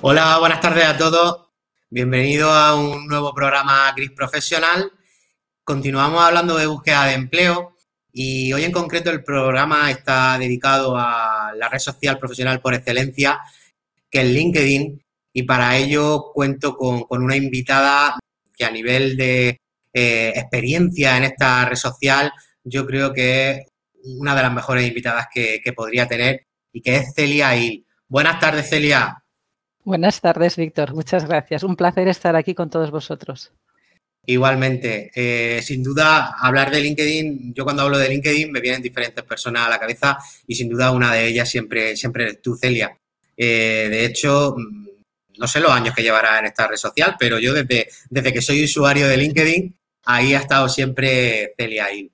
Hola, buenas tardes a todos. Bienvenido a un nuevo programa Gris Profesional. Continuamos hablando de búsqueda de empleo y hoy en concreto el programa está dedicado a la red social profesional por excelencia, que es LinkedIn, y para ello cuento con, una invitada que a nivel de eh, experiencia en esta red social, yo creo que es una de las mejores invitadas que, podría tener y que es Celia Il. Buenas tardes, Celia. Buenas tardes, Víctor. Muchas gracias. Un placer estar aquí con todos vosotros. Igualmente, eh, sin duda, hablar de LinkedIn, yo cuando hablo de LinkedIn me vienen diferentes personas a la cabeza y sin duda una de ellas siempre, siempre eres tú, Celia. Eh, de hecho, mm, no sé los años que llevará en esta red social, pero yo desde, desde que soy usuario de LinkedIn, ahí ha estado siempre Celia ahí.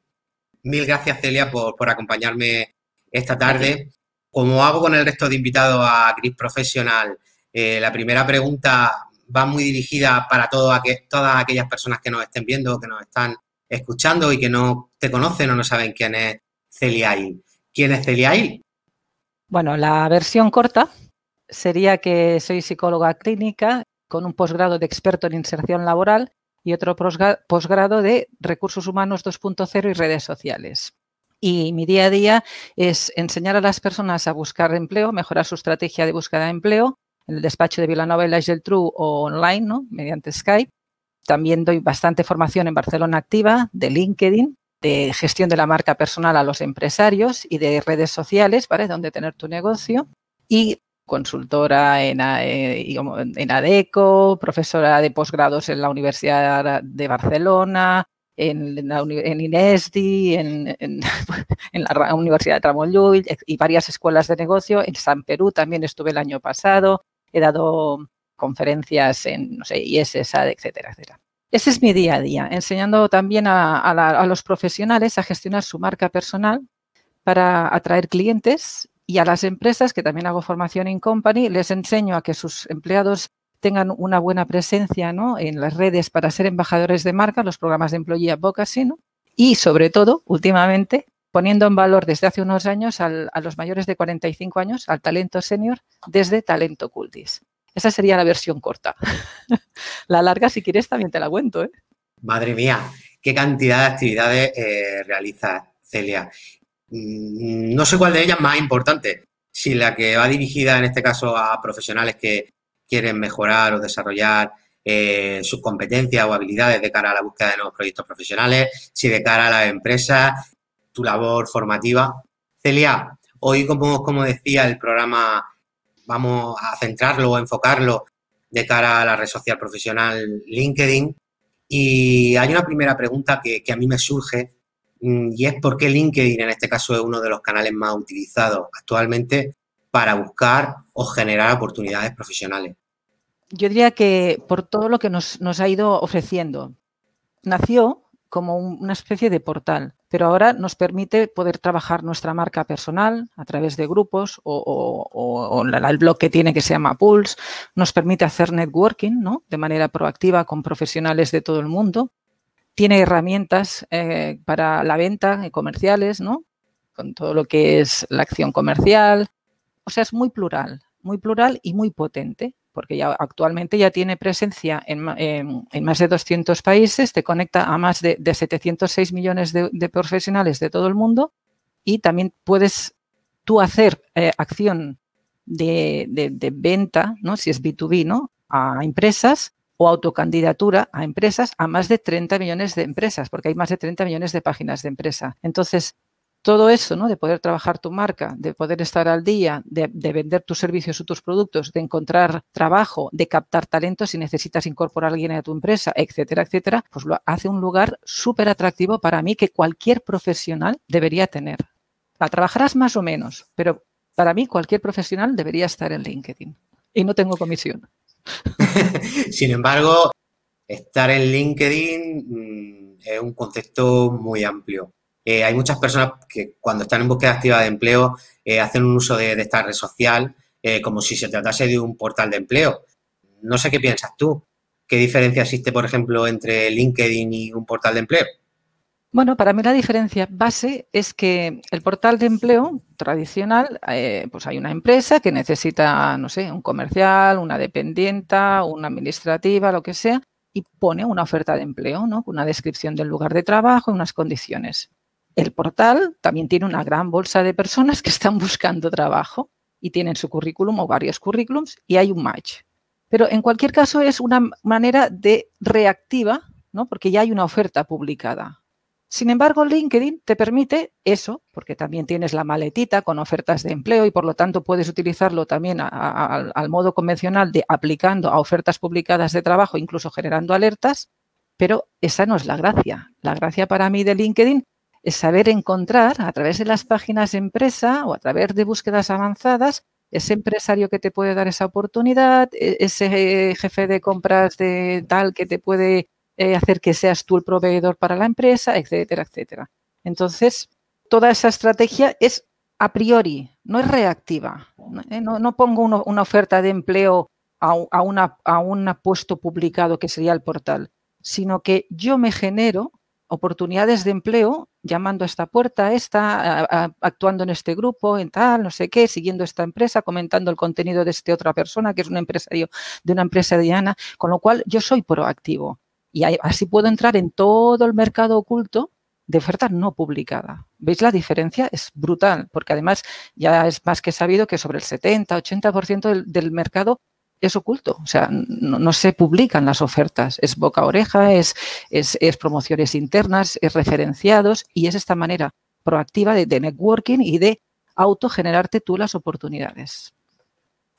Mil gracias, Celia, por, acompañarme esta tarde. Como hago con el resto de invitados a Gris Professional, eh, la primera pregunta va muy dirigida para todas aquellas personas que nos estén viendo, que nos están escuchando y que no te conocen o no saben quién es Celia Il. ¿Quién es Celia Il? Bueno, la versión corta sería que soy psicóloga clínica con un posgrado de experto en inserción laboral y otro posgrado de recursos humanos 2.0 y redes sociales. Y mi día a día es enseñar a las personas a buscar empleo, mejorar su estrategia de búsqueda de empleo en el despacho de Villanova y La Geltrú o online, ¿no? mediante Skype. También doy bastante formación en Barcelona Activa, de LinkedIn, de gestión de la marca personal a los empresarios y de redes sociales, ¿vale? Donde tener tu negocio. Y consultora en, eh, ADECO, profesora de posgrados en la Universidad de Barcelona, en, en INESDI, en, la Universidad de Tramollull y varias escuelas de negocio. En San Perú también estuve el año pasado. He dado conferencias en, no sé, IES, etcétera, etcétera. Ese es mi día a día, enseñando también a, a los profesionales a gestionar su marca personal para atraer clientes y a las empresas, que también hago formación en company, les enseño a que sus empleados tengan una buena presencia ¿no? en las redes para ser embajadores de marca, los programas de Employee Advocacy, ¿no? y sobre todo, últimamente, poniendo en valor desde hace unos años a los mayores de 45 años, al talento senior, desde Talento Cultis. Esa sería la versión corta. la larga, si quieres, también te la cuento. ¿eh? Madre mía, qué cantidad de actividades eh, realiza Celia. Mm, no sé cuál de ellas más importante, si la que va dirigida en este caso a profesionales que quieren mejorar o desarrollar eh, sus competencias o habilidades de cara a la búsqueda de nuevos proyectos profesionales, si de cara a las empresas, tu labor formativa. Celia, hoy como, como decía el programa, vamos a centrarlo o enfocarlo de cara a la red social profesional LinkedIn. Y hay una primera pregunta que, a mí me surge Mm, y es porque LinkedIn en este caso es uno de los canales más utilizados actualmente para buscar o generar oportunidades profesionales. Yo diría que por todo lo que nos, ha ido ofreciendo. Nació como una especie de portal, pero ahora nos permite poder trabajar nuestra marca personal a través de grupos o, el blog que tiene que se llama Pulse, nos permite hacer networking ¿no? de manera proactiva con profesionales de todo el mundo tiene herramientas eh, para la venta comerciales, ¿no? Con todo lo que es la acción comercial. O sea, es muy plural, muy plural y muy potente, porque ya actualmente ya tiene presencia en, más de 200 países, te conecta a más de, 706 millones de, profesionales de todo el mundo y también puedes tú hacer eh, acción de, de, venta, ¿no? Si es B2B, ¿no? A empresas o autocandidatura a empresas a más de 30 millones de empresas, porque hay más de 30 millones de páginas de empresa. Entonces, todo eso, ¿no? De poder trabajar tu marca, de poder estar al día, de, vender tus servicios o tus productos, de encontrar trabajo, de captar talentos si necesitas incorporar a alguien a tu empresa, etcétera, etcétera, pues lo hace un lugar súper atractivo para mí que cualquier profesional debería tener. La trabajarás más o menos, pero para mí cualquier profesional debería estar en LinkedIn. Y no tengo comisión. Sin embargo, estar en LinkedIn mm, es un concepto muy amplio. Eh, hay muchas personas que cuando están en búsqueda activa de empleo eh, hacen un uso de, esta red social eh, como si se tratase de un portal de empleo. No sé qué piensas tú. ¿Qué diferencia existe, por ejemplo, entre LinkedIn y un portal de empleo? Bueno, para mí la diferencia base es que el portal de empleo tradicional, pues hay una empresa que necesita, no sé, un comercial, una dependienta, una administrativa, lo que sea, y pone una oferta de empleo, ¿no? Una descripción del lugar de trabajo unas condiciones. El portal también tiene una gran bolsa de personas que están buscando trabajo y tienen su currículum o varios currículums y hay un match. Pero en cualquier caso es una manera de reactiva, ¿no? Porque ya hay una oferta publicada sin embargo, LinkedIn te permite eso, porque también tienes la maletita con ofertas de empleo y por lo tanto puedes utilizarlo también al modo convencional de aplicando a ofertas publicadas de trabajo, incluso generando alertas, pero esa no es la gracia. La gracia para mí de LinkedIn es saber encontrar a través de las páginas de empresa o a través de búsquedas avanzadas ese empresario que te puede dar esa oportunidad, e, ese jefe de compras de tal que te puede eh, hacer que seas tú el proveedor para la empresa, etcétera, etcétera. Entonces, toda esa estrategia es a priori, no es reactiva. No, eh, pongo una oferta de empleo a, una, a un puesto publicado que sería el portal, sino que yo me genero oportunidades de empleo llamando a esta puerta, esta, actuando en este grupo, en tal, no sé qué, siguiendo esta empresa, comentando el contenido de esta otra persona que es un empresario de una empresa diana, con lo cual yo soy proactivo. Y así puedo entrar en todo el mercado oculto de oferta no publicada. ¿Veis la diferencia? Es brutal, porque además ya es más que sabido que sobre el 70-80% del, mercado es oculto, o sea, no, se publican las ofertas, es boca a oreja, es, es, promociones internas, es referenciados y es esta manera proactiva de, networking y de autogenerarte tú las oportunidades.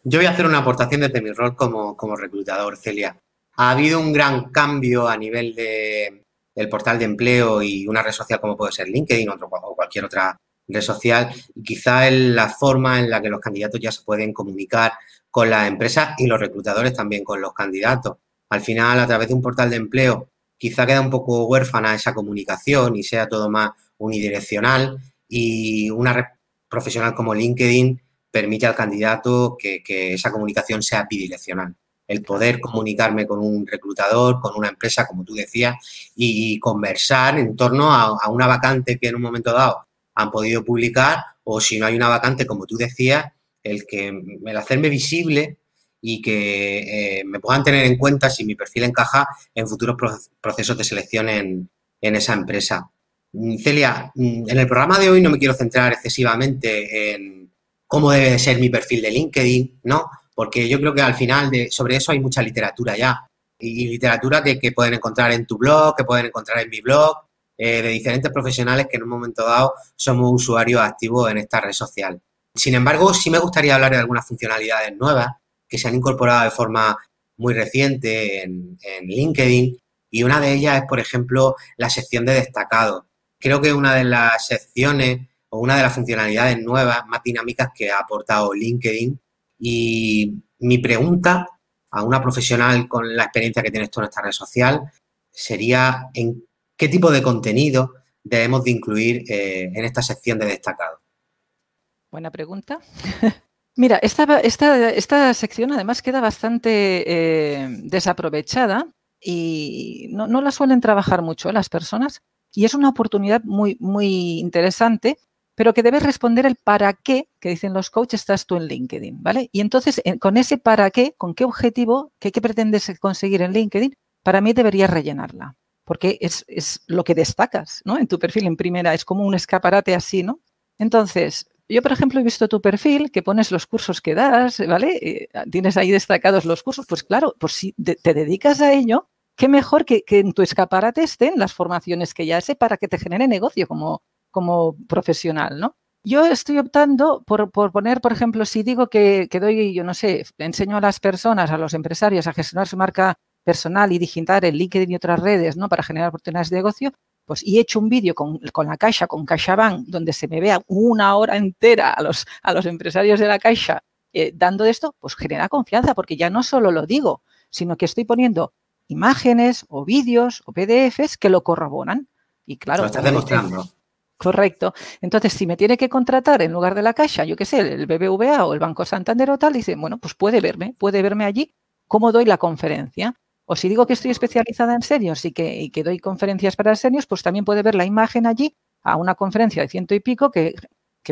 Yo voy a hacer una aportación desde mi rol como, como reclutador, Celia. Ha habido un gran cambio a nivel de, del portal de empleo y una red social como puede ser LinkedIn o cualquier otra red social, y quizá en la forma en la que los candidatos ya se pueden comunicar con las empresas y los reclutadores también con los candidatos. Al final, a través de un portal de empleo, quizá queda un poco huérfana esa comunicación y sea todo más unidireccional y una red profesional como LinkedIn permite al candidato que esa comunicación sea bidireccional el poder comunicarme con un reclutador, con una empresa, como tú decías, y conversar en torno a, una vacante que en un momento dado han podido publicar, o si no hay una vacante, como tú decías, el que el hacerme visible y que eh, me puedan tener en cuenta si mi perfil encaja en futuros procesos de selección en, en esa empresa. Mm, Celia, mm, en el programa de hoy no me quiero centrar excesivamente en cómo debe ser mi perfil de LinkedIn, ¿no? porque yo creo que al final de, sobre eso hay mucha literatura ya. Y, literatura que, pueden encontrar en tu blog, que pueden encontrar en mi blog, eh, de diferentes profesionales que en un momento dado somos usuarios activos en esta red social. Sin embargo, sí me gustaría hablar de algunas funcionalidades nuevas que se han incorporado de forma muy reciente en, LinkedIn y una de ellas es, por ejemplo, la sección de destacados. Creo que una de las secciones o una de las funcionalidades nuevas más dinámicas que ha aportado LinkedIn y mi pregunta a una profesional con la experiencia que tienes tú en esta red social sería en qué tipo de contenido debemos de incluir eh, en esta sección de destacado. Buena pregunta. Mira, esta, esta, esta, sección además queda bastante eh, desaprovechada y no, no, la suelen trabajar mucho las personas y es una oportunidad muy, muy interesante pero que debes responder el para qué, que dicen los coaches, estás tú en LinkedIn, ¿vale? Y entonces, con ese para qué, con qué objetivo, qué, pretendes conseguir en LinkedIn, para mí deberías rellenarla, porque es, lo que destacas, ¿no? En tu perfil en primera, es como un escaparate así, ¿no? Entonces, yo, por ejemplo, he visto tu perfil, que pones los cursos que das, ¿vale? Eh, tienes ahí destacados los cursos, pues claro, pues si te dedicas a ello, qué mejor que, que en tu escaparate estén las formaciones que ya sé para que te genere negocio como, como profesional, ¿no? Yo estoy optando por, poner, por ejemplo, si digo que, doy, yo no sé, enseño a las personas, a los empresarios a gestionar su marca personal y digital en LinkedIn y otras redes, ¿no? Para generar oportunidades de negocio, pues y he hecho un vídeo con, la Caixa, con CaixaBank, donde se me vea una hora entera a los, a los empresarios de la Caixa eh, dando esto, pues genera confianza, porque ya no solo lo digo, sino que estoy poniendo imágenes o vídeos o PDFs que lo corroboran. Y claro, lo estás demostrando. Correcto. Entonces, si me tiene que contratar en lugar de la Caixa, yo qué sé, el BBVA o el Banco Santander o tal, dice, bueno, pues puede verme, puede verme allí cómo doy la conferencia. O si digo que estoy especializada en seniors y que, doy conferencias para seniors, pues también puede ver la imagen allí a una conferencia de ciento y pico que,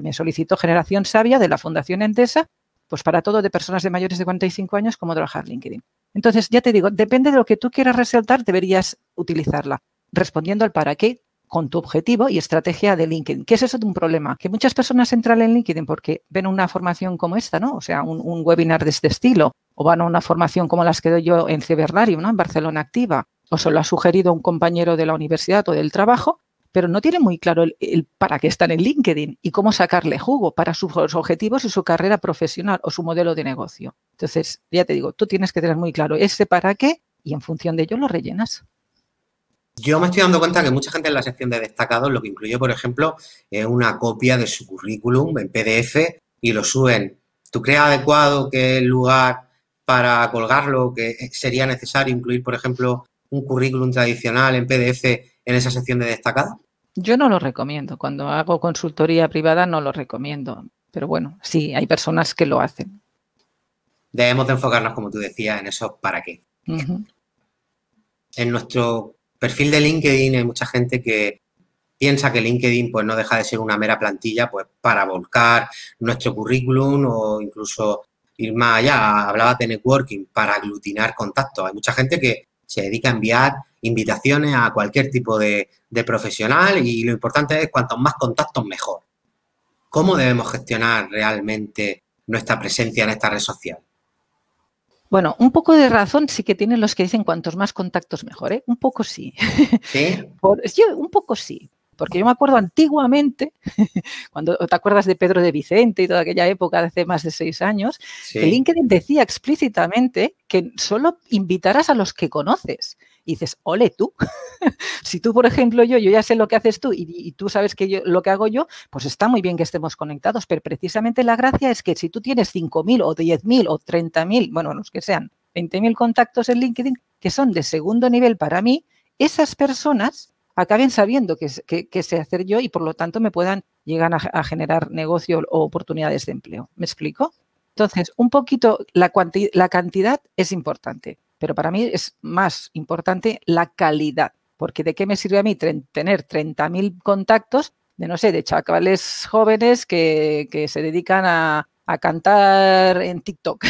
me solicitó Generación Sabia de la Fundación Endesa, pues para todo de personas de mayores de 45 años, como trabajar LinkedIn. Entonces, ya te digo, depende de lo que tú quieras resaltar, deberías utilizarla, respondiendo al para qué con tu objetivo y estrategia de LinkedIn. ¿Qué es eso de un problema? Que muchas personas entran en LinkedIn porque ven una formación como esta, ¿no? O sea, un, webinar de este estilo, o van a una formación como las que doy yo en Cibernarium, ¿no? En Barcelona Activa, o se lo ha sugerido un compañero de la universidad o del trabajo, pero no tiene muy claro el, para qué están en LinkedIn y cómo sacarle jugo para sus objetivos y su carrera profesional o su modelo de negocio. Entonces, ya te digo, tú tienes que tener muy claro ese para qué y en función de ello lo rellenas. Yo me estoy dando cuenta que mucha gente en la sección de destacados lo que incluye, por ejemplo, es una copia de su currículum en PDF y lo suben. ¿Tú crees adecuado que el lugar para colgarlo, que sería necesario incluir, por ejemplo, un currículum tradicional en PDF en esa sección de destacados? Yo no lo recomiendo. Cuando hago consultoría privada no lo recomiendo. Pero bueno, sí, hay personas que lo hacen. Debemos de enfocarnos, como tú decías, en eso para qué. Uh -huh. En nuestro perfil de LinkedIn hay mucha gente que piensa que LinkedIn pues no deja de ser una mera plantilla pues para volcar nuestro currículum o incluso ir más allá. Hablabas de networking para aglutinar contactos. Hay mucha gente que se dedica a enviar invitaciones a cualquier tipo de, de profesional y lo importante es cuantos más contactos mejor. ¿Cómo debemos gestionar realmente nuestra presencia en esta red social? Bueno, un poco de razón sí que tienen los que dicen cuantos más contactos mejor, ¿eh? Un poco sí. ¿Sí? Por, yo, un poco sí. Porque yo me acuerdo antiguamente, cuando te acuerdas de Pedro de Vicente y toda aquella época de hace más de seis años, sí. que LinkedIn decía explícitamente que solo invitarás a los que conoces. Y dices, ole tú. si tú, por ejemplo, yo, yo ya sé lo que haces tú y, tú sabes que yo, lo que hago yo, pues está muy bien que estemos conectados, pero precisamente la gracia es que si tú tienes 5.000 o 10.000 o 30.000, bueno, los que sean 20.000 contactos en LinkedIn, que son de segundo nivel para mí, esas personas acaben sabiendo que, que, sé hacer yo y por lo tanto me puedan llegar a, a, generar negocio o oportunidades de empleo. ¿Me explico? Entonces, un poquito la, la cantidad es importante, pero para mí es más importante la calidad, porque ¿de qué me sirve a mí tener 30.000 contactos de, no sé, de chavales jóvenes que, que se dedican a, a cantar en TikTok?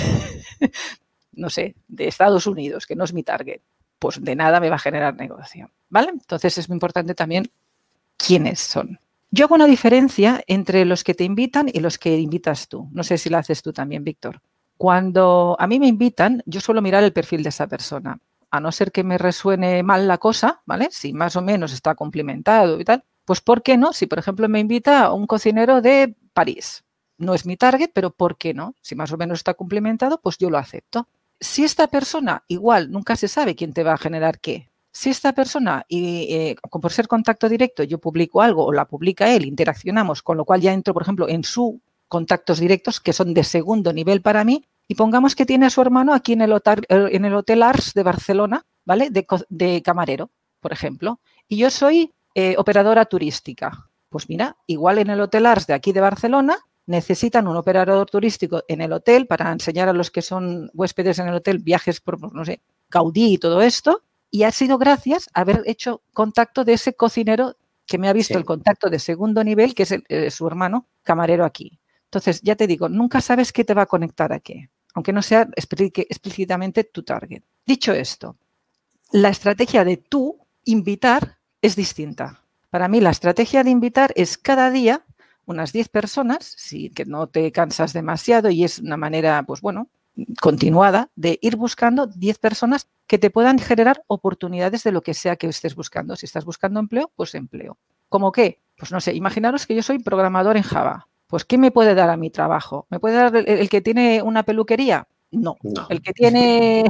no sé, de Estados Unidos, que no es mi target pues de nada me va a generar negocio, ¿vale? Entonces es muy importante también quiénes son. Yo hago una diferencia entre los que te invitan y los que invitas tú. No sé si lo haces tú también, Víctor. Cuando a mí me invitan, yo suelo mirar el perfil de esa persona. A no ser que me resuene mal la cosa, ¿vale? Si más o menos está complementado y tal, pues ¿por qué no? Si, por ejemplo, me invita a un cocinero de París. No es mi target, pero ¿por qué no? Si más o menos está complementado, pues yo lo acepto si esta persona, igual, nunca se sabe quién te va a generar qué. Si esta persona, y eh, por ser contacto directo, yo publico algo o la publica él, interaccionamos, con lo cual ya entro, por ejemplo, en su contactos directos, que son de segundo nivel para mí, y pongamos que tiene a su hermano aquí en el hotel, en el hotel Ars de Barcelona, ¿vale? De, de camarero, por ejemplo. Y yo soy eh, operadora turística. Pues mira, igual en el hotel Ars de aquí de Barcelona, necesitan un operador turístico en el hotel para enseñar a los que son huéspedes en el hotel viajes por, no sé, Gaudí y todo esto. Y ha sido gracias a haber hecho contacto de ese cocinero que me ha visto sí. el contacto de segundo nivel, que es el, eh, su hermano camarero aquí. Entonces, ya te digo, nunca sabes qué te va a conectar a qué, aunque no sea explícitamente tu target. Dicho esto, la estrategia de tú invitar es distinta. Para mí, la estrategia de invitar es cada día unas 10 personas, sí, que no te cansas demasiado y es una manera, pues bueno, continuada de ir buscando 10 personas que te puedan generar oportunidades de lo que sea que estés buscando. Si estás buscando empleo, pues empleo. ¿Cómo qué? Pues no sé, imaginaros que yo soy programador en Java. Pues ¿qué me puede dar a mi trabajo? ¿Me puede dar el, el que tiene una peluquería? No. no. El que tiene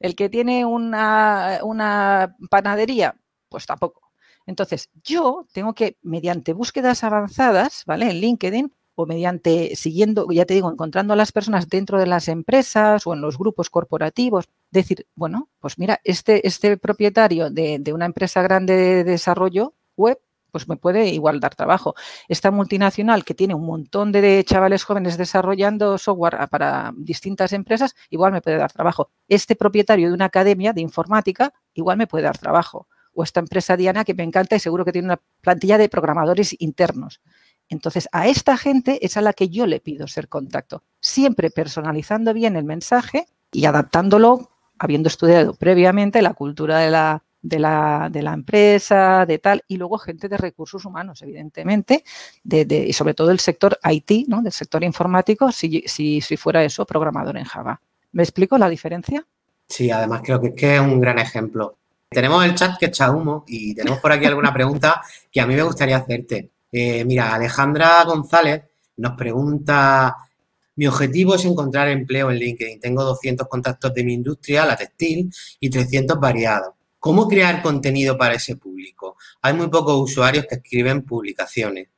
el que tiene una, una panadería, pues tampoco. Entonces, yo tengo que, mediante búsquedas avanzadas, ¿vale? En LinkedIn o mediante, siguiendo, ya te digo, encontrando a las personas dentro de las empresas o en los grupos corporativos, decir, bueno, pues mira, este, este propietario de, de una empresa grande de desarrollo web, pues me puede igual dar trabajo. Esta multinacional que tiene un montón de chavales jóvenes desarrollando software para distintas empresas, igual me puede dar trabajo. Este propietario de una academia de informática, igual me puede dar trabajo. O esta empresa Diana que me encanta y seguro que tiene una plantilla de programadores internos. Entonces, a esta gente es a la que yo le pido ser contacto, siempre personalizando bien el mensaje y adaptándolo, habiendo estudiado previamente la cultura de la, de la, de la empresa, de tal, y luego gente de recursos humanos, evidentemente, de, y sobre todo el sector IT, ¿no? del sector informático, si, si, si fuera eso, programador en Java. ¿Me explico la diferencia? Sí, además creo que es, que es un gran ejemplo. Tenemos el chat que echa humo y tenemos por aquí alguna pregunta que a mí me gustaría hacerte. Eh, mira, Alejandra González nos pregunta, mi objetivo es encontrar empleo en LinkedIn. Tengo 200 contactos de mi industria, la textil, y 300 variados. ¿Cómo crear contenido para ese público? Hay muy pocos usuarios que escriben publicaciones.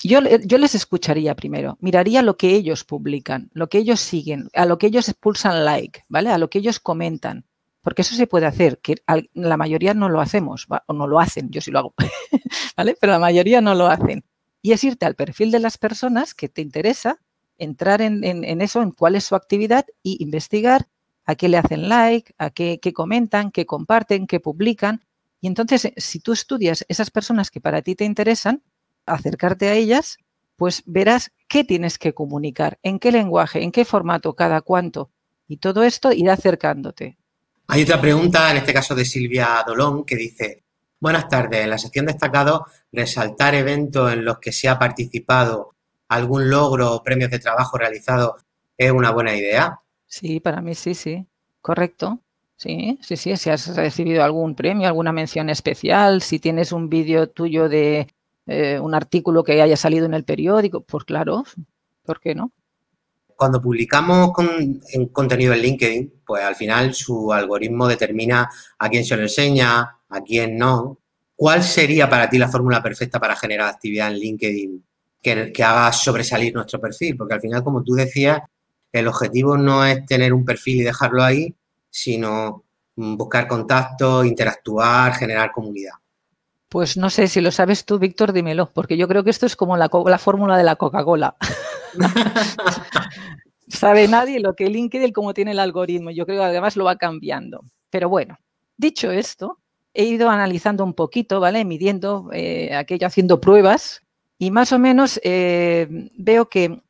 Yo, les escucharía primero, miraría lo que ellos publican, lo que ellos siguen, a lo que ellos expulsan like, ¿vale? A lo que ellos comentan. Porque eso se puede hacer, que la mayoría no lo hacemos, o no lo hacen, yo sí lo hago, ¿vale? Pero la mayoría no lo hacen. Y es irte al perfil de las personas que te interesa, entrar en, en eso, en cuál es su actividad y investigar a qué le hacen like, a qué, comentan, qué comparten, qué publican. Y entonces, eh, si tú estudias esas personas que para ti te interesan, acercarte a ellas, pues verás qué tienes que comunicar, en qué lenguaje, en qué formato, cada cuánto. Y todo esto irá acercándote. Hay otra pregunta, en este caso de Silvia Dolón, que dice, buenas tardes, en la sección destacado, resaltar eventos en los que se ha participado, algún logro o premios de trabajo realizado es una buena idea. Sí, para mí sí, sí. Correcto. Sí, sí, sí. Si has recibido algún premio, alguna mención especial, si tienes un vídeo tuyo de eh, un artículo que haya salido en el periódico, pues claro, ¿por qué no? Cuando publicamos en contenido en LinkedIn, pues al final su algoritmo determina a quién se lo enseña, a quién no. ¿Cuál sería para ti la fórmula perfecta para generar actividad en LinkedIn que, que haga sobresalir nuestro perfil? Porque al final, como tú decías, el objetivo no es tener un perfil y dejarlo ahí, sino buscar contactos, interactuar, generar comunidad. Pues no sé, si lo sabes tú, Víctor, dímelo, porque yo creo que esto es como la, fórmula de la Coca-Cola. Sabe nadie lo que LinkedIn, cómo tiene el algoritmo. Yo creo que además lo va cambiando. Pero bueno, dicho esto, he ido analizando un poquito, ¿vale? Midiendo eh, aquello, haciendo pruebas y más o menos eh, veo que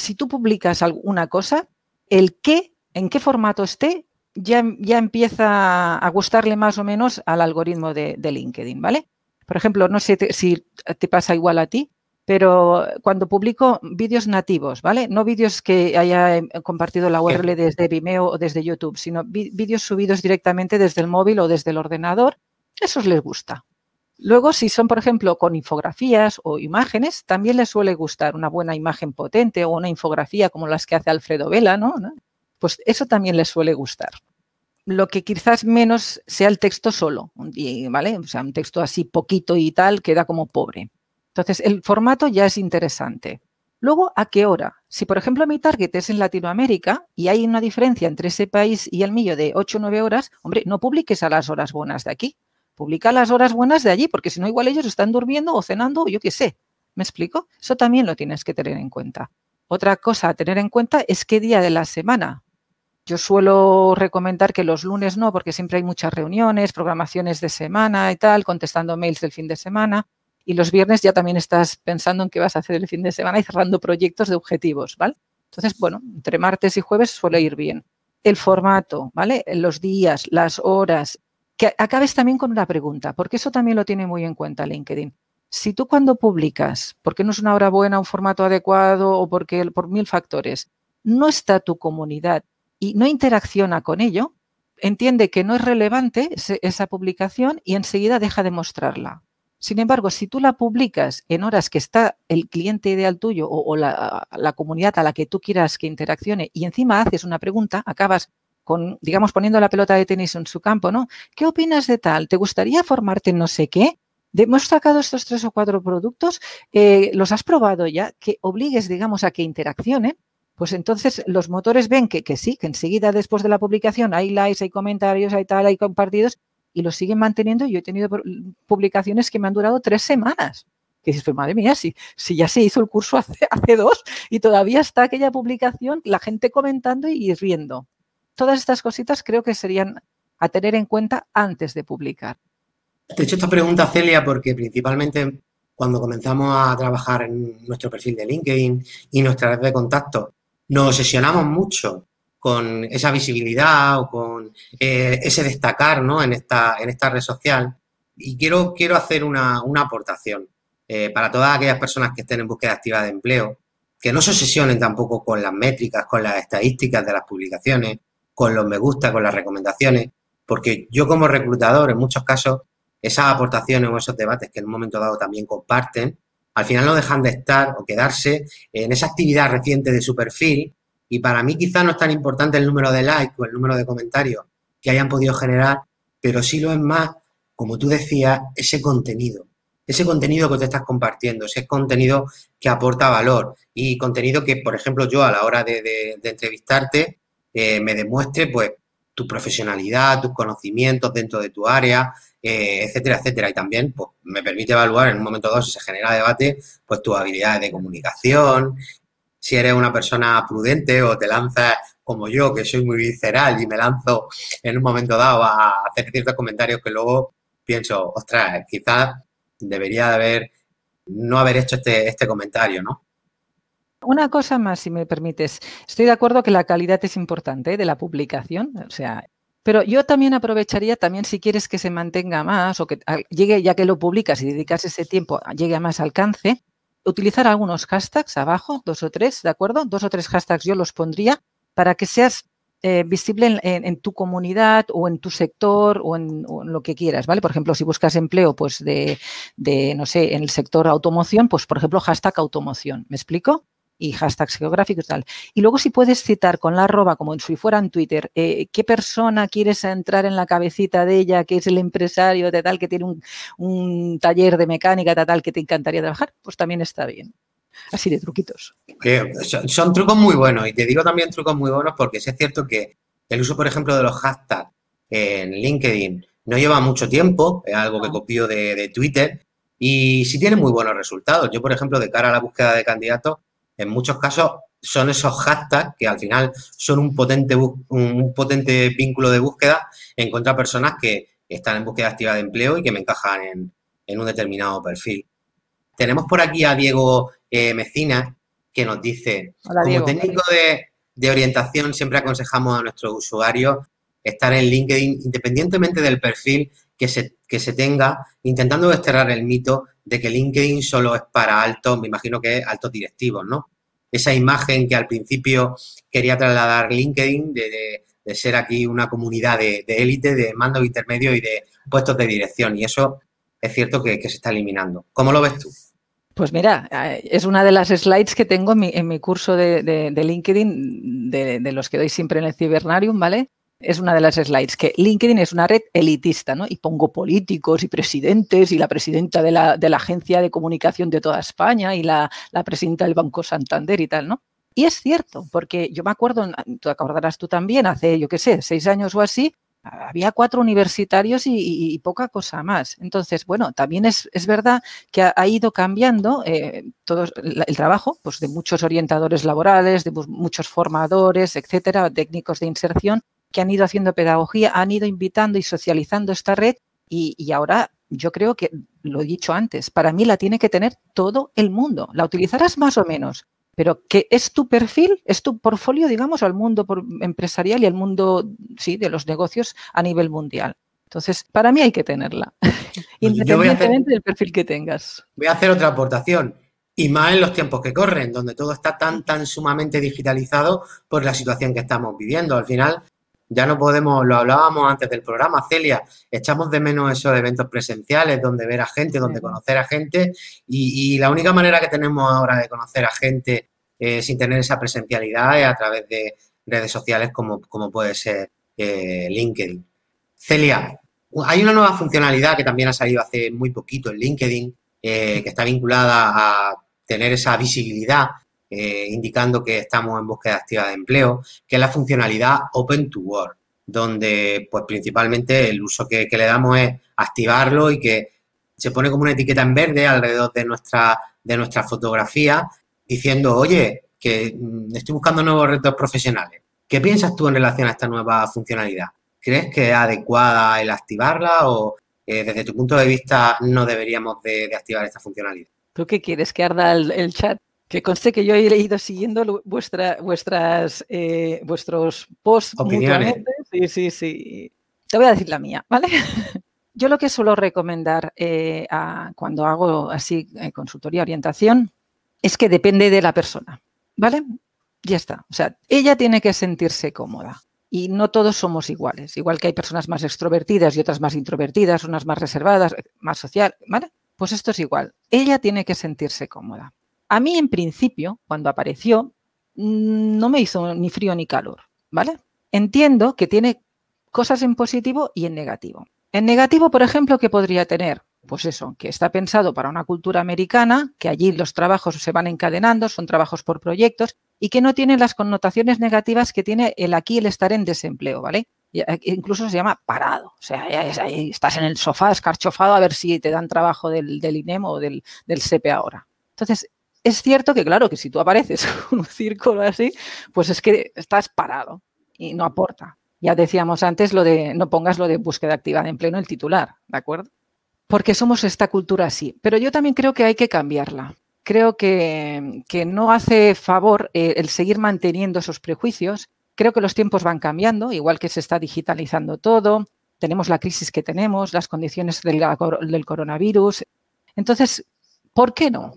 si tú publicas alguna cosa, el qué, en qué formato esté, ya, ya empieza a gustarle más o menos al algoritmo de, LinkedIn, ¿vale? Por ejemplo, no sé si te pasa igual a ti, pero cuando publico vídeos nativos, ¿vale? No vídeos que haya em, compartido la URL desde Vimeo o desde YouTube, sino vídeos subidos directamente desde el móvil o desde el ordenador, esos les gusta. Luego, si son, por ejemplo, con infografías o imágenes, también les suele gustar una buena imagen potente o una infografía como las que hace Alfredo Vela, ¿no? Pues eso también les suele gustar. Lo que quizás menos sea el texto solo, ¿vale? O sea, un texto así poquito y tal queda como pobre. Entonces, el formato ya es interesante. Luego, ¿a qué hora? Si, por ejemplo, mi target es en Latinoamérica y hay una diferencia entre ese país y el mío de 8 o 9 horas, hombre, no publiques a las horas buenas de aquí Publica las horas buenas de allí, porque si no, igual ellos están durmiendo o cenando o yo qué sé. ¿Me explico? Eso también lo tienes que tener en cuenta. Otra cosa a tener en cuenta es qué día de la semana. Yo suelo recomendar que los lunes no, porque siempre hay muchas reuniones, programaciones de semana y tal, contestando mails del fin de semana. Y los viernes ya también estás pensando en qué vas a hacer el fin de semana y cerrando proyectos de objetivos, ¿vale? Entonces, bueno, entre martes y jueves suele ir bien. El formato, ¿vale? Los días, las horas, que acabes también con una pregunta, porque eso también lo tiene muy en cuenta LinkedIn. Si tú cuando publicas, porque no es una hora buena, un formato adecuado o porque por mil factores, no está tu comunidad y no interacciona con ello, entiende que no es relevante esa publicación y enseguida deja de mostrarla. Sin embargo, si tú la publicas en horas que está el cliente ideal tuyo o, la, la, comunidad a la que tú quieras que interaccione y encima haces una pregunta, acabas digamos, poniendo la pelota de tenis en su campo, ¿no? ¿Qué opinas de tal? ¿Te gustaría formarte en no sé qué? Hemos sacado estos tres o cuatro productos, eh, los has probado ya, que obligues, digamos, a que interaccionen, pues entonces los motores ven que, que sí, que enseguida después de la publicación hay likes, hay comentarios, hay tal, hay compartidos, y lo siguen manteniendo. Yo he tenido publicaciones que me han durado tres semanas. Que dices, pues madre mía, si, si ya se hizo el curso hace, hace dos y todavía está aquella publicación, la gente comentando y riendo. Todas estas cositas creo que serían a tener en cuenta antes de publicar. Te he hecho esta pregunta, Celia, porque principalmente cuando comenzamos a trabajar en nuestro perfil de LinkedIn y nuestra red de contactos, nos obsesionamos mucho con esa visibilidad o con eh, ese destacar ¿no? en, esta, en esta red social. Y quiero, quiero hacer una, aportación eh, para todas aquellas personas que estén en búsqueda activa de empleo, que no se obsesionen tampoco con las métricas, con las estadísticas de las publicaciones, con los me gusta, con las recomendaciones, porque yo como reclutador en muchos casos esas aportaciones o esos debates que en un momento dado también comparten, al final no dejan de estar o quedarse en esa actividad reciente de su perfil y para mí quizás no es tan importante el número de likes o el número de comentarios que hayan podido generar, pero sí lo es más, como tú decías, ese contenido. Ese contenido que te estás compartiendo, ese contenido que aporta valor y contenido que, por ejemplo, yo a la hora de, entrevistarte me demuestre pues tu profesionalidad, tus conocimientos dentro de tu área, eh, etcétera, etcétera. Y también pues, me permite evaluar en un momento dado, si se genera debate, pues tus habilidades de comunicación, si eres una persona prudente o te lanzas como yo, que soy muy visceral y me lanzo en un momento dado a hacer ciertos comentarios que luego pienso, ostras, quizás debería haber, no haber hecho este, este comentario, ¿no? Una cosa más, si me permites. Estoy de acuerdo que la calidad es importante ¿eh? de la publicación, o sea, pero yo también aprovecharía, también si quieres que se mantenga más o que llegue, ya que lo publicas y dedicas ese tiempo, llegue a más alcance, utilizar algunos hashtags abajo, dos o tres, ¿de acuerdo? Dos o tres hashtags yo los pondría para que seas eh, visible en, tu comunidad o en tu sector o en, lo que quieras, ¿vale? Por ejemplo, si buscas empleo, pues de, de, no sé, en el sector automoción, pues por ejemplo, hashtag automoción, ¿me explico? Y hashtags geográficos y tal. Y luego si puedes citar con la arroba, como si fuera en Twitter, eh, qué persona quieres entrar en la cabecita de ella, que es el empresario de tal, que tiene un, taller de mecánica de tal, que te encantaría trabajar, pues también está bien. Así de truquitos. son, trucos muy buenos y te digo también trucos muy buenos porque es cierto que el uso, por ejemplo, de los hashtags en LinkedIn no lleva mucho tiempo, es algo que copio de, de Twitter y sí tiene muy buenos resultados. Yo, por ejemplo, de cara a la búsqueda de candidatos, en muchos casos son esos hashtags que al final son un potente, un potente vínculo de búsqueda en contra de personas que están en búsqueda activa de empleo y que me encajan en, un determinado perfil. Tenemos por aquí a Diego eh, Mecina que nos dice, como técnico de, de orientación siempre aconsejamos a nuestros usuarios estar en LinkedIn independientemente del perfil que se, que se tenga, intentando desterrar el mito de que LinkedIn solo es para altos, me imagino que altos directivos, ¿no? Esa imagen que al principio quería trasladar LinkedIn de, ser aquí una comunidad de, élite, de mando intermedio y de puestos de dirección. Y eso es cierto que, se está eliminando. ¿Cómo lo ves tú? Pues mira, eh, es una de las slides que tengo en mi, curso de, de LinkedIn, de, los que doy siempre en el Cibernarium, ¿vale? Es una de las slides, que LinkedIn es una red elitista, ¿no? Y pongo políticos y presidentes y la presidenta de la, Agencia de Comunicación de toda España y la, presidenta del Banco Santander y tal, ¿no? Y es cierto, porque yo me acuerdo, tú acordarás tú también, hace, yo qué sé, seis años o así, había cuatro universitarios y, poca cosa más. Entonces, bueno, también es, es verdad que ha, ido cambiando eh, todo el trabajo pues, de muchos orientadores laborales, de muchos formadores, etcétera, técnicos de inserción, que han ido haciendo pedagogía, han ido invitando y socializando esta red y, ahora yo creo que, lo he dicho antes, para mí la tiene que tener todo el mundo. La utilizarás más o menos, pero que es tu perfil, es tu portfolio, digamos, al mundo empresarial y al mundo, sí, de los negocios a nivel mundial. Entonces, para mí hay que tenerla, independientemente del perfil que tengas. Voy a hacer otra aportación. Y más en los tiempos que corren, donde todo está tan, tan sumamente digitalizado por la situación que estamos viviendo. Al final, ya no podemos, lo hablábamos antes del programa, Celia, echamos de menos esos eventos presenciales donde ver a gente, donde conocer a gente y, la única manera que tenemos ahora de conocer a gente eh, sin tener esa presencialidad es a través de redes sociales como, como puede ser eh, LinkedIn. Celia, hay una nueva funcionalidad que también ha salido hace muy poquito en LinkedIn, eh, que está vinculada a tener esa visibilidad eh, indicando que estamos en búsqueda activa de empleo, que es la funcionalidad Open to Work. donde pues principalmente el uso que, le damos es activarlo y que se pone como una etiqueta en verde alrededor de nuestra, de nuestra fotografía diciendo, oye, que mm, estoy buscando nuevos retos profesionales. ¿Qué piensas tú en relación a esta nueva funcionalidad? ¿Crees que es adecuada el activarla o eh, desde tu punto de vista no deberíamos de, activar esta funcionalidad? ¿Tú qué quieres? ¿Que arda el, chat? Que conste que yo he ido siguiendo vuestra, vuestras, eh, vuestros posts. Opiniones. Sí, sí, sí. Te voy a decir la mía, ¿vale? Yo lo que suelo recomendar eh, cuando hago así consultoría, orientación, es que depende de la persona, ¿vale? Ya está. O sea, ella tiene que sentirse cómoda y no todos somos iguales. Igual que hay personas más extrovertidas y otras más introvertidas, unas más reservadas, más social, ¿vale? Pues esto es igual. Ella tiene que sentirse cómoda. A mí, en principio, cuando apareció, mm, no me hizo ni frío ni calor, ¿vale? Entiendo que tiene cosas en positivo y en negativo. En negativo, por ejemplo, ¿qué podría tener? Pues eso, que está pensado para una cultura americana, que allí los trabajos se van encadenando, son trabajos por proyectos y que no tienen las connotaciones negativas que tiene el aquí el estar en desempleo, ¿vale? Eh, incluso se llama parado, o sea, estás en el sofá escarchofado a ver si te dan trabajo del, INEM o del, del ahora. Entonces, es cierto que, claro, que si tú apareces con un círculo así, pues es que estás parado y no aporta. Ya decíamos antes lo de no pongas lo de búsqueda activa en el titular, ¿de acuerdo? Porque somos esta cultura así. Pero yo también creo que hay que cambiarla creo que, no hace favor eh, el seguir manteniendo esos prejuicios. Creo que los tiempos van cambiando, igual que se está digitalizando todo, tenemos la crisis que tenemos, las condiciones del coronavirus. Entonces, ¿por qué no?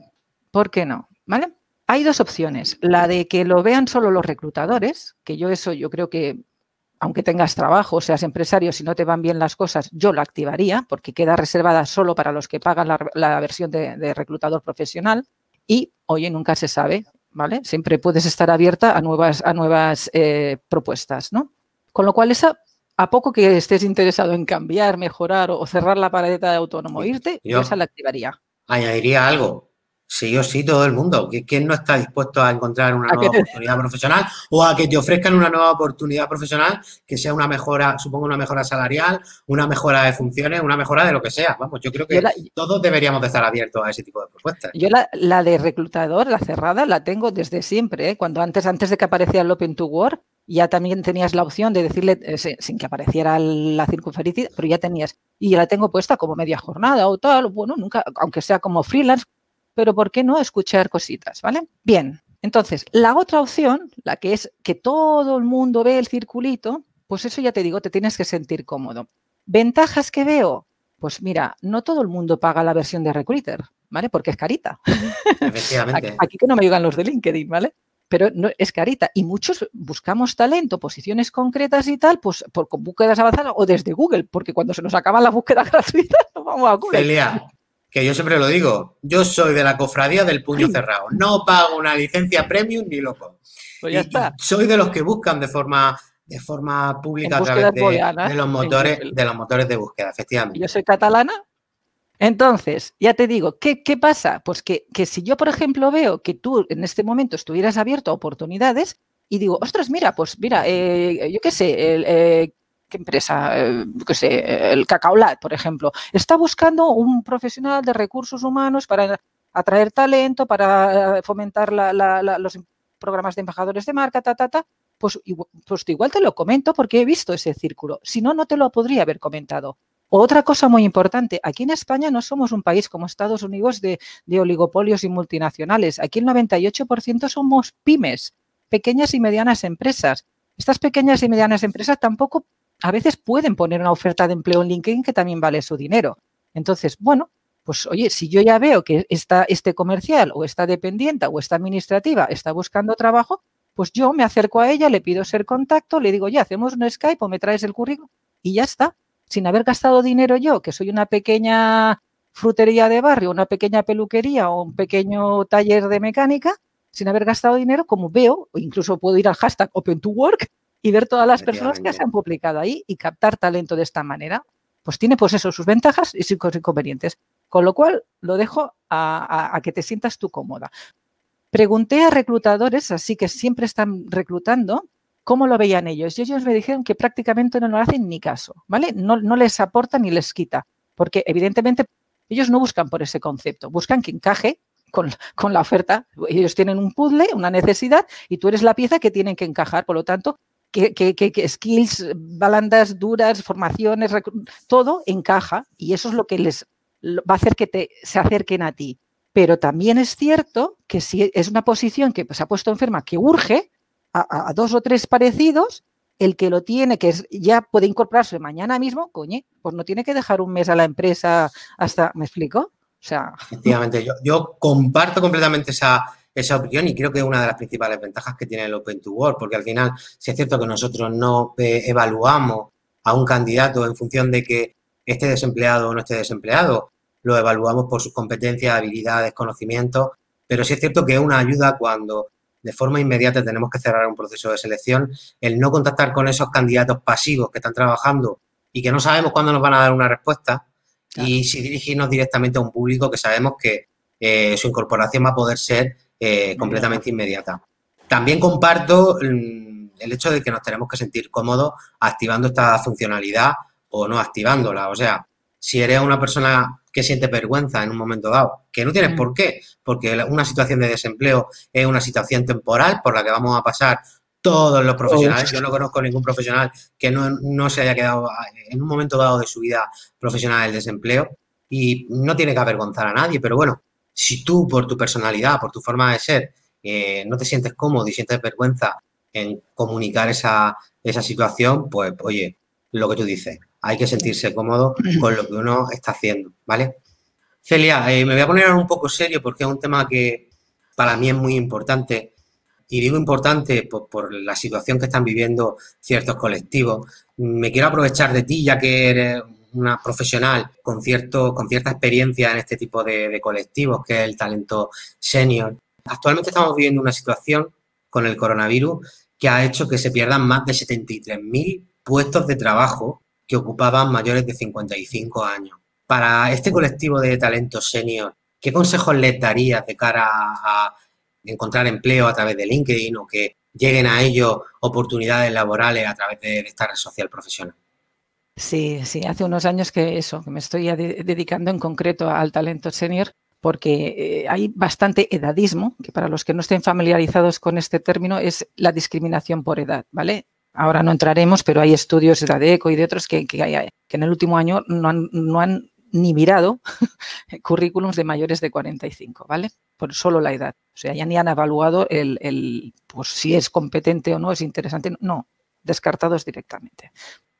¿Por qué no? ¿Vale? Hay dos opciones. La de que lo vean solo los reclutadores, que yo eso yo creo que aunque tengas trabajo, seas empresario, si no te van bien las cosas, yo la activaría porque queda reservada solo para los que pagan la, versión de, reclutador profesional. Y, oye, nunca se sabe, ¿vale? Siempre puedes estar abierta a nuevas, a nuevas eh, propuestas, ¿no? Con lo cual, esa, a poco que estés interesado en cambiar, mejorar o, cerrar la paredeta de autónomo, irte, yo esa la activaría. Añadiría algo. Sí o sí, todo el mundo. ¿Quién no está dispuesto a encontrar una nueva oportunidad profesional o a que te ofrezcan una nueva oportunidad profesional que sea una mejora, supongo una mejora salarial, una mejora de funciones, una mejora de lo que sea? Vamos, yo creo que todos deberíamos de estar abiertos a ese tipo de propuestas. Yo la, de reclutador, la cerrada, la tengo desde siempre. ¿eh? Cuando antes, antes de que apareciera el Open to Work, ya también tenías la opción de decirle, eh, sin que apareciera la circunferencia, pero ya tenías, y la tengo puesta como media jornada o tal, bueno, nunca, aunque sea como freelance, pero ¿por qué no escuchar cositas? ¿Vale? Bien, entonces, la otra opción, la que es que todo el mundo ve el circulito, pues eso ya te digo, te tienes que sentir cómodo. ¿Ventajas que veo? Pues mira, no todo el mundo paga la versión de Recruiter, ¿vale? Porque es carita. Efectivamente. aquí, que no me digan los de LinkedIn, ¿vale? Pero no, es carita. Y muchos buscamos talento, posiciones concretas y tal, pues por, con búsquedas avanzadas o desde Google, porque cuando se nos acaba la búsqueda gratuita, vamos a Google que yo siempre lo digo, yo soy de la cofradía del puño cerrado. No pago una licencia premium ni loco. Pues ya está. Soy de los que buscan de forma de forma pública a través de, los motores de los motores de búsqueda, efectivamente. Yo soy catalana. Entonces, ya te digo, ¿qué, qué pasa? Pues que, que, si yo, por ejemplo, veo que tú en este momento estuvieras abierto a oportunidades y digo, ostras, mira, pues mira, eh, yo qué sé, eh, empresa, eh, qué sé, el Cacaolat, por ejemplo, está buscando un profesional de recursos humanos para atraer talento, para fomentar los programas de embajadores de marca, ta, ta, ta, pues, pues igual te lo comento porque he visto ese círculo. Si no, no te lo podría haber comentado. Otra cosa muy importante, aquí en España no somos un país como Estados Unidos de oligopolios y multinacionales. Aquí el 98% somos pymes, pequeñas y medianas empresas. Estas pequeñas y medianas empresas tampoco a veces pueden poner una oferta de empleo en LinkedIn que también vale su dinero. Entonces, bueno, pues oye, si yo ya veo que esta, este comercial o esta dependiente o esta administrativa está buscando trabajo, pues yo me acerco a ella, le pido ser contacto, le digo, ya, hacemos un Skype o me traes el currículum y ya está. Sin haber gastado dinero yo, que soy una pequeña frutería de barrio, una pequeña peluquería o un pequeño taller de mecánica, sin haber gastado dinero, como veo, o incluso puedo ir al hashtag Open to Work y ver todas las personas que se han publicado ahí y captar talento de esta manera, pues tiene pues eso, sus ventajas y sus inconvenientes. Con lo cual, lo dejo a, que te sientas tú cómoda. Pregunté a reclutadores, así que siempre están reclutando, ¿Cómo lo veían ellos? Y ellos me dijeron que prácticamente no lo hacen ni caso, ¿vale? No, no les aporta ni les quita, porque evidentemente ellos no buscan por ese concepto, buscan que encaje con, con, la oferta. Ellos tienen un puzzle, una necesidad, y tú eres la pieza que tienen que encajar. Por lo tanto, que, skills, balandas duras, formaciones, todo encaja y eso es lo que les va a hacer que te, se acerquen a ti. Pero también es cierto que si es una posición que se ha puesto enferma, que urge a, a, dos o tres parecidos, el que lo tiene, que es, ya puede incorporarse mañana mismo, coño, pues no tiene que dejar un mes a la empresa hasta, ¿me explico? O sea... Efectivamente, yo, yo comparto completamente esa, esa opinión y creo que es una de las principales ventajas que tiene el Open to Work, porque al final, si es cierto que nosotros no eh, evaluamos a un candidato en función de que esté desempleado o no esté desempleado, lo evaluamos por sus competencias, habilidades, conocimientos, pero sí es cierto que es una ayuda cuando de forma inmediata tenemos que cerrar un proceso de selección, el no contactar con esos candidatos pasivos que están trabajando y que no sabemos cuándo nos van a dar una respuesta y si dirigirnos directamente a un público que sabemos que eh, su incorporación va a poder ser eh, completamente inmediata. También comparto mm, el hecho de que nos tenemos que sentir cómodos activando esta funcionalidad o no activándola. O sea, si eres una persona que siente vergüenza en un momento dado, que no tienes mm. por qué, porque una situación de desempleo es una situación temporal por la que vamos a pasar todos los profesionales. Yo no conozco ningún profesional que no, se haya quedado en un momento dado de su vida profesional el desempleo y no tiene que avergonzar a nadie, pero bueno, si tú por tu personalidad, por tu forma de ser, eh, no te sientes cómodo y sientes vergüenza en comunicar esa, esa situación, pues oye, lo que tú dices, hay que sentirse cómodo con lo que uno está haciendo, ¿vale? Celia, eh, me voy a poner un poco serio porque es un tema que para mí es muy importante y digo importante por, la situación que están viviendo ciertos colectivos. Me quiero aprovechar de ti, ya que eres una profesional con, cierto, con cierta experiencia en este tipo de, colectivos, que es el talento senior. Actualmente estamos viviendo una situación con el coronavirus que ha hecho que se pierdan más de 73.000 puestos de trabajo que ocupaban mayores de 55 años. Para este colectivo de talentos senior, ¿qué consejos les darías de cara a encontrar empleo a través de LinkedIn o que lleguen a ello oportunidades laborales a través de esta red social profesional? Sí, sí, hace unos años que eso, que me estoy dedicando en concreto al talento senior porque eh, hay bastante edadismo, que para los que no estén familiarizados con este término es la discriminación por edad, ¿vale? ahora no entraremos, pero hay estudios de la DECO y de otros que, en el último año no han, ni mirado currículums de mayores de 45, ¿vale? Por solo la edad. O sea, ya ni han evaluado el, pues, si es competente o no, es interesante. No, descartados directamente.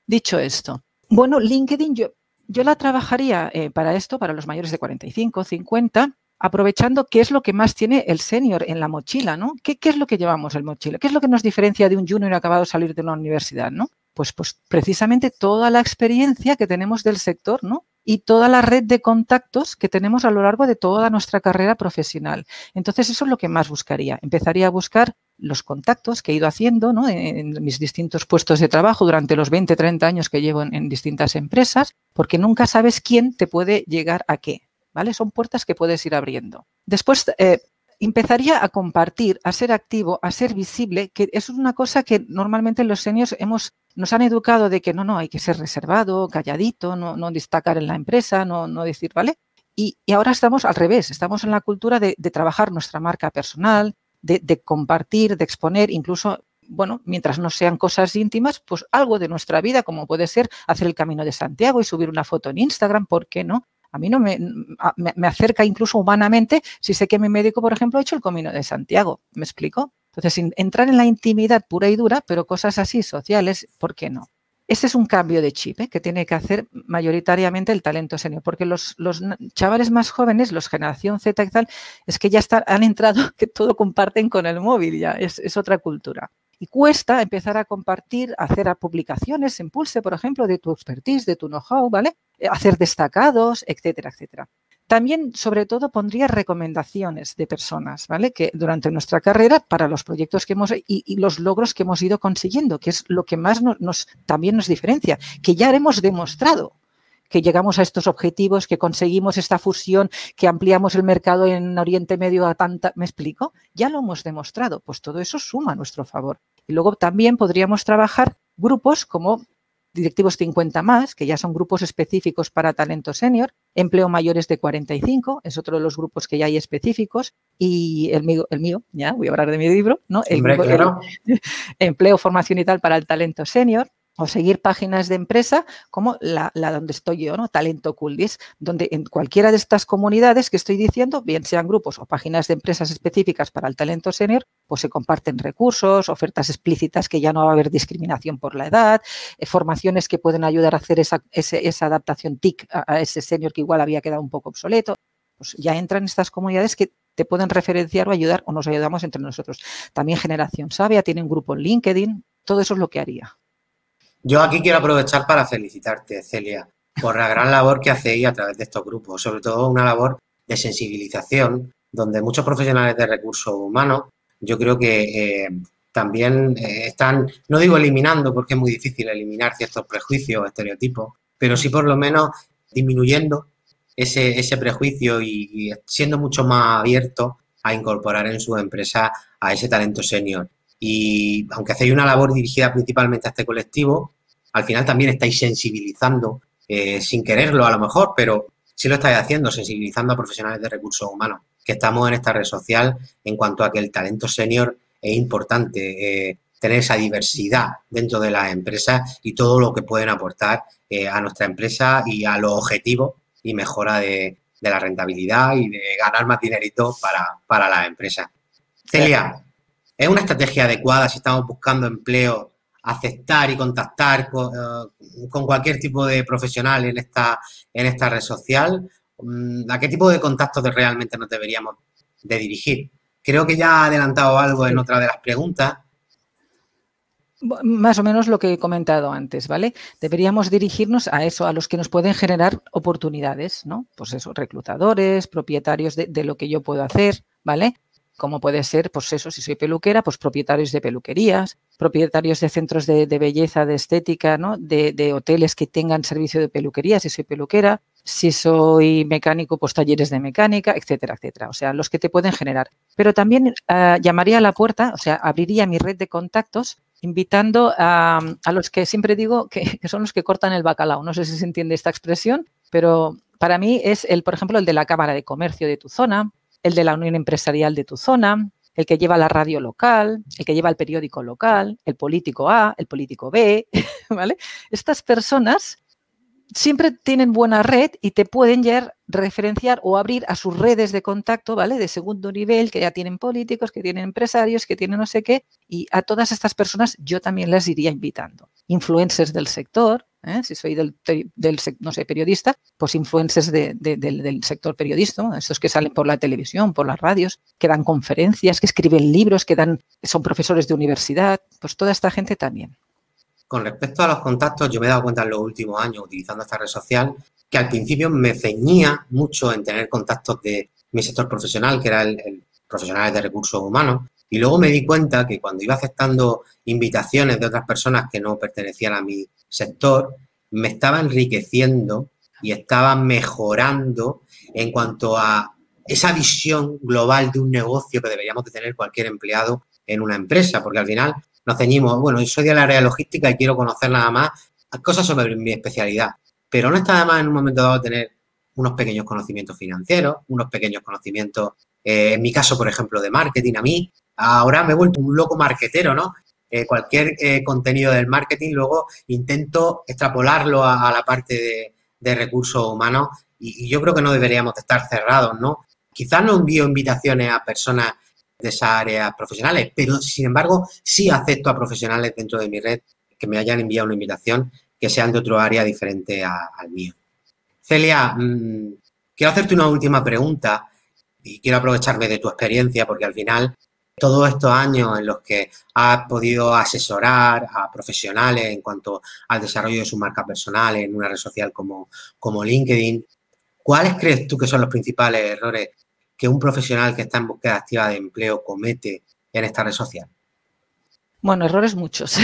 Dicho esto, bueno, LinkedIn yo, yo la trabajaría eh, para esto, para los mayores de 45, 50, aprovechando qué es lo que más tiene el senior en la mochila, ¿no? ¿Qué, es lo que llevamos el mochila? ¿Qué es lo que nos diferencia de un junior acabado de salir de una universidad, ¿no? Pues, pues precisamente toda la experiencia que tenemos del sector, ¿no? y toda la red de contactos que tenemos a lo largo de toda nuestra carrera profesional. Entonces, eso es lo que más buscaría. Empezaría a buscar los contactos que he ido haciendo ¿no? en, mis distintos puestos de trabajo durante los 20, 30 años que llevo en distintas empresas, porque nunca sabes quién te puede llegar a qué. ¿vale? Son puertas que puedes ir abriendo. Después, eh, empezaría a compartir, a ser activo, a ser visible, que es una cosa que normalmente los seniors hemos, nos han educado de que no, no, hay que ser reservado, calladito, no, no destacar en la empresa, no, no decir, ¿vale? Y, ahora estamos al revés, estamos en la cultura de, trabajar nuestra marca personal, de, compartir, de exponer, incluso, bueno, mientras no sean cosas íntimas, pues algo de nuestra vida, como puede ser hacer el camino de Santiago y subir una foto en Instagram, ¿por qué no? A mí no me, me, acerca incluso humanamente si sé que mi médico, por ejemplo, ha hecho el camino de Santiago. ¿Me explico? Entonces, entrar en la intimidad pura y dura, pero cosas así sociales, ¿por qué no? Ese es un cambio de chip ¿eh? que tiene que hacer mayoritariamente el talento senior, porque los, chavales más jóvenes, los generación Z y tal, es que ya han entrado, que todo comparten con el móvil, ya es, otra cultura. Y cuesta empezar a compartir, hacer publicaciones en Pulse, por ejemplo, de tu expertise, de tu know-how, ¿vale? Eh, hacer destacados, etcétera, etcétera. También, sobre todo, pondría recomendaciones de personas, ¿vale? Que durante nuestra carrera, para los proyectos que hemos y, los logros que hemos ido consiguiendo, que es lo que más nos, también nos diferencia, que ya hemos demostrado que llegamos a estos objetivos, que conseguimos esta fusión, que ampliamos el mercado en Oriente Medio a tanta, ¿me explico? Ya lo hemos demostrado, pues todo eso suma a nuestro favor. Y luego también podríamos trabajar grupos como directivos 50 más, que ya son grupos específicos para talento senior, empleo mayores de 45, es otro de los grupos que ya hay específicos, y el mío, el mío ya voy a hablar de mi libro, ¿no? El, empleo, formación y tal para el talento senior, o seguir páginas de empresa como la, donde estoy yo, ¿no? Talento Cooldies, donde en cualquiera de estas comunidades que estoy diciendo, bien sean grupos o páginas de empresas específicas para el talento senior, pues se comparten recursos, ofertas explícitas que ya no va a haber discriminación por la edad, eh, formaciones que pueden ayudar a hacer esa, esa adaptación TIC a, ese senior que igual había quedado un poco obsoleto. Pues ya entran estas comunidades que te pueden referenciar o ayudar o nos ayudamos entre nosotros. También Generación Sabia tiene un grupo en LinkedIn, todo eso es lo que haría. Yo aquí quiero aprovechar para felicitarte, Celia, por la gran labor que hacéis a través de estos grupos, sobre todo una labor de sensibilización, donde muchos profesionales de recursos humanos, yo creo que eh, también eh, están, no digo eliminando, porque es muy difícil eliminar ciertos prejuicios o estereotipos, pero sí por lo menos disminuyendo ese, prejuicio y, y siendo mucho más abiertos a incorporar en su empresa a ese talento senior y aunque hacéis una labor dirigida principalmente a este colectivo, al final también estáis sensibilizando, eh, sin quererlo a lo mejor, pero sí lo estáis haciendo, sensibilizando a profesionales de recursos humanos, que estamos en esta red social en cuanto a que el talento senior es importante, eh, tener esa diversidad dentro de las empresas y todo lo que pueden aportar eh, a nuestra empresa y a los objetivos y mejora de, la rentabilidad y de ganar más dinerito para, para las empresas. Celia, ¿Es una estrategia adecuada si estamos buscando empleo, aceptar y contactar eh, con, cualquier tipo de profesional en esta, en esta red social? Mm, ¿A qué tipo de contactos realmente nos deberíamos de dirigir? Creo que ya ha adelantado algo en otra de las preguntas. Más o menos lo que he comentado antes, ¿vale? Deberíamos dirigirnos a eso, a los que nos pueden generar oportunidades, ¿no? Pues eso, reclutadores, propietarios de, de lo que yo puedo hacer, ¿vale? Como puede ser, pues eso, si soy peluquera, pues propietarios de peluquerías, propietarios de centros de, belleza, de estética, ¿no? De, hoteles que tengan servicio de peluquería, si soy peluquera, si soy mecánico, pues talleres de mecánica, etcétera, etcétera. O sea, los que te pueden generar. Pero también ah, llamaría a la puerta, o sea, abriría mi red de contactos invitando a, los que siempre digo que, que, son los que cortan el bacalao. No sé si se entiende esta expresión, pero para mí es el, por ejemplo, el de la Cámara de Comercio de tu zona, el de la Unión Empresarial de tu zona, el que lleva la radio local, el que lleva el periódico local, el político A, el político B, ¿vale? Estas personas siempre tienen buena red y te pueden ya referenciar o abrir a sus redes de contacto, ¿vale? De segundo nivel, que ya tienen políticos, que tienen empresarios, que tienen no sé qué, y a todas estas personas yo también las iría invitando. Influencers del sector, ¿eh? si soy del, no sé, periodista, pues influencers del, sector periodista, estos que salen por la televisión, por las radios, que dan conferencias, que escriben libros, que dan, son profesores de universidad, pues toda esta gente también. Con respecto a los contactos, yo me he dado cuenta en los últimos años utilizando esta red social que al principio me ceñía mucho en tener contactos de mi sector profesional, que era el, el profesional de recursos humanos, y luego me di cuenta que cuando iba aceptando invitaciones de otras personas que no pertenecían a mi sector, me estaba enriqueciendo y estaba mejorando en cuanto a esa visión global de un negocio que deberíamos de tener cualquier empleado en una empresa, porque al final nos ceñimos, bueno, yo soy del área logística y quiero conocer nada más cosas sobre mi especialidad, pero no está además en un momento dado tener unos pequeños conocimientos financieros, unos pequeños conocimientos, eh, en mi caso, por ejemplo, de marketing. A mí ahora me he vuelto un loco marketero, ¿no? Eh, cualquier eh, contenido del marketing, luego intento extrapolarlo a, la parte de, recursos humanos y, yo creo que no deberíamos estar cerrados, ¿no? Quizás no envío invitaciones a personas de esas áreas profesionales, pero sin embargo sí acepto a profesionales dentro de mi red que me hayan enviado una invitación que sean de otro área diferente al mío. Celia, mm, quiero hacerte una última pregunta y quiero aprovecharme de tu experiencia porque al final todos estos años en los que has podido asesorar a profesionales en cuanto al desarrollo de su marca personal en una red social como, como LinkedIn, ¿cuáles crees tú que son los principales errores que un profesional que está en búsqueda activa de empleo comete en esta red social? Bueno, errores muchos.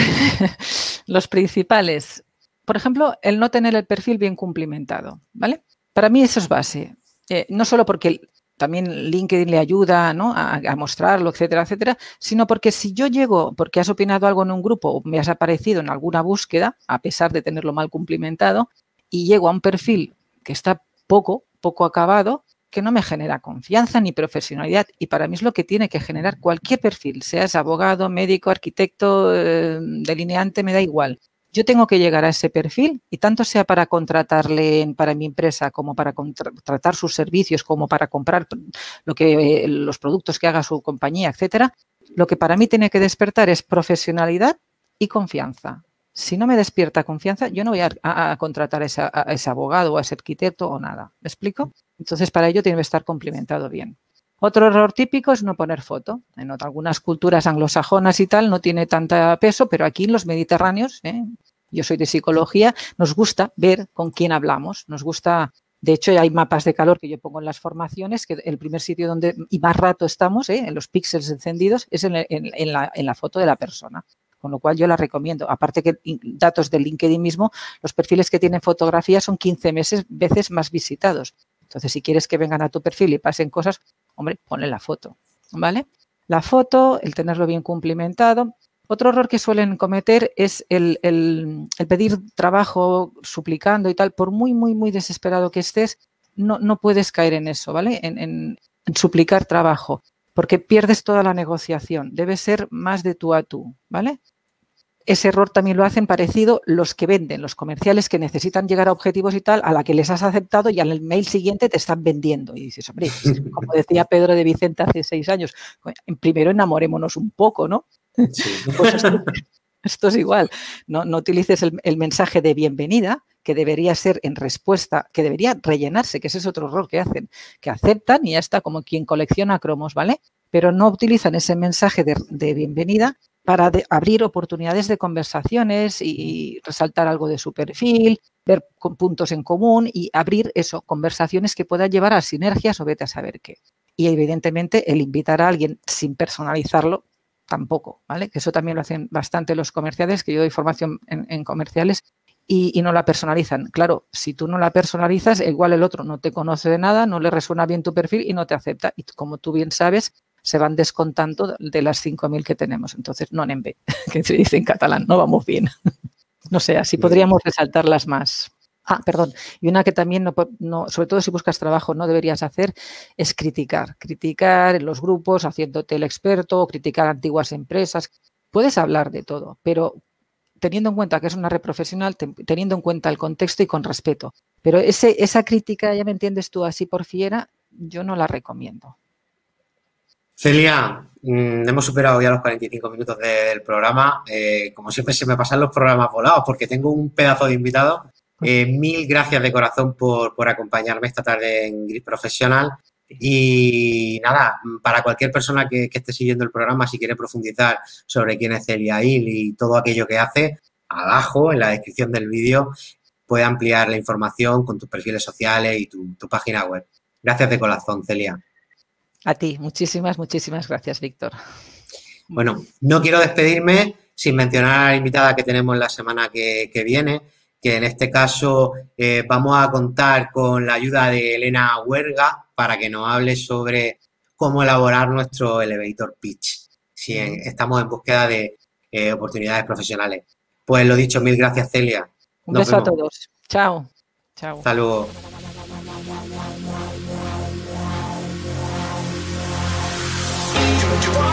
los principales, por ejemplo, el no tener el perfil bien cumplimentado, ¿vale? Para mí eso es base. Eh, no solo porque también LinkedIn le ayuda ¿no? a, mostrarlo, etcétera, etcétera, sino porque si yo llego, porque has opinado algo en un grupo o me has aparecido en alguna búsqueda, a pesar de tenerlo mal cumplimentado, y llego a un perfil que está poco, poco acabado, que no me genera confianza ni profesionalidad. Y para mí es lo que tiene que generar cualquier perfil, seas abogado, médico, arquitecto, eh, delineante, me da igual. Yo tengo que llegar a ese perfil y tanto sea para contratarle para mi empresa como para contratar sus servicios, como para comprar lo que, los productos que haga su compañía, etcétera, lo que para mí tiene que despertar es profesionalidad y confianza. Si no me despierta confianza, yo no voy a, contratar a, ese abogado o a ese arquitecto o nada. ¿Me explico? Entonces, para ello tiene que estar complementado bien. Otro error típico es no poner foto. En algunas culturas anglosajonas y tal no tiene tanta peso, pero aquí en los mediterráneos, ¿eh? yo soy de psicología, nos gusta ver con quién hablamos, nos gusta de hecho, hay mapas de calor que yo pongo en las formaciones, que el primer sitio donde y más rato estamos, ¿eh? en los píxeles encendidos, es en, la, en, la, foto de la persona. Con lo cual yo la recomiendo. Aparte que datos de LinkedIn mismo, los perfiles que tienen fotografía son 15 meses, veces más visitados. Entonces, si quieres que vengan a tu perfil y pasen cosas, hombre, ponle la foto, ¿vale? La foto, el tenerlo bien cumplimentado. Otro error que suelen cometer es el, pedir trabajo suplicando y tal, por muy, muy, muy desesperado que estés, no, no puedes caer en eso, ¿vale? En, suplicar trabajo, porque pierdes toda la negociación. Debe ser más de tú a tú, ¿vale? Ese error también lo hacen parecido los que venden, los comerciales que necesitan llegar a objetivos y tal, a la que les has aceptado y al mail siguiente te están vendiendo. Y dices, hombre, como decía Pedro de Vicente hace seis años, primero enamorémonos un poco, ¿no? Pues esto, es igual. No, no utilices el, el, mensaje de bienvenida, que debería ser en respuesta, que debería rellenarse, que ese es otro error que hacen, que aceptan y ya está como quien colecciona cromos, ¿vale? Pero no utilizan ese mensaje de, de bienvenida para abrir oportunidades de conversaciones y, resaltar algo de su perfil, ver puntos en común y abrir eso, conversaciones que puedan llevar a sinergias o vete a saber qué. Y evidentemente el invitar a alguien sin personalizarlo tampoco, ¿vale? Que eso también lo hacen bastante los comerciales, que yo doy formación en, comerciales y, y, no la personalizan. Claro, si tú no la personalizas, igual el otro no te conoce de nada, no le resuena bien tu perfil y no te acepta. Y como tú bien sabes, se van descontando de las 5.000 que tenemos. Entonces, no en B, que se dice en catalán, no vamos bien. No sé, así podríamos resaltarlas más. Ah, perdón. Y una que también, no, sobre todo si buscas trabajo, no deberías hacer es criticar. Criticar en los grupos, haciéndote el experto, criticar antiguas empresas. Puedes hablar de todo, pero teniendo en cuenta que es una red profesional, teniendo en cuenta el contexto y con respeto. Pero ese, esa crítica, ya me entiendes tú, así por fiera, yo no la recomiendo. Celia, mm, hemos superado ya los 45 minutos del programa. Eh, como siempre, se me pasan los programas volados porque tengo un pedazo de invitado. Eh, mil gracias de corazón por, acompañarme esta tarde en Gris Profesional. Y nada, para cualquier persona que, esté siguiendo el programa, si quiere profundizar sobre quién es Celia Hill y todo aquello que hace, abajo en la descripción del vídeo puede ampliar la información con tus perfiles sociales y tu página web. Gracias de corazón, Celia. A ti, muchísimas, muchísimas gracias, Víctor. Bueno, no quiero despedirme sin mencionar a la invitada que tenemos la semana que, viene, que en este caso eh, vamos a contar con la ayuda de Elena Huerga para que nos hable sobre cómo elaborar nuestro elevator pitch, si estamos en búsqueda de eh, oportunidades profesionales. Pues lo dicho, mil gracias, Celia. Un beso a todos. Chao. Chao. Hasta to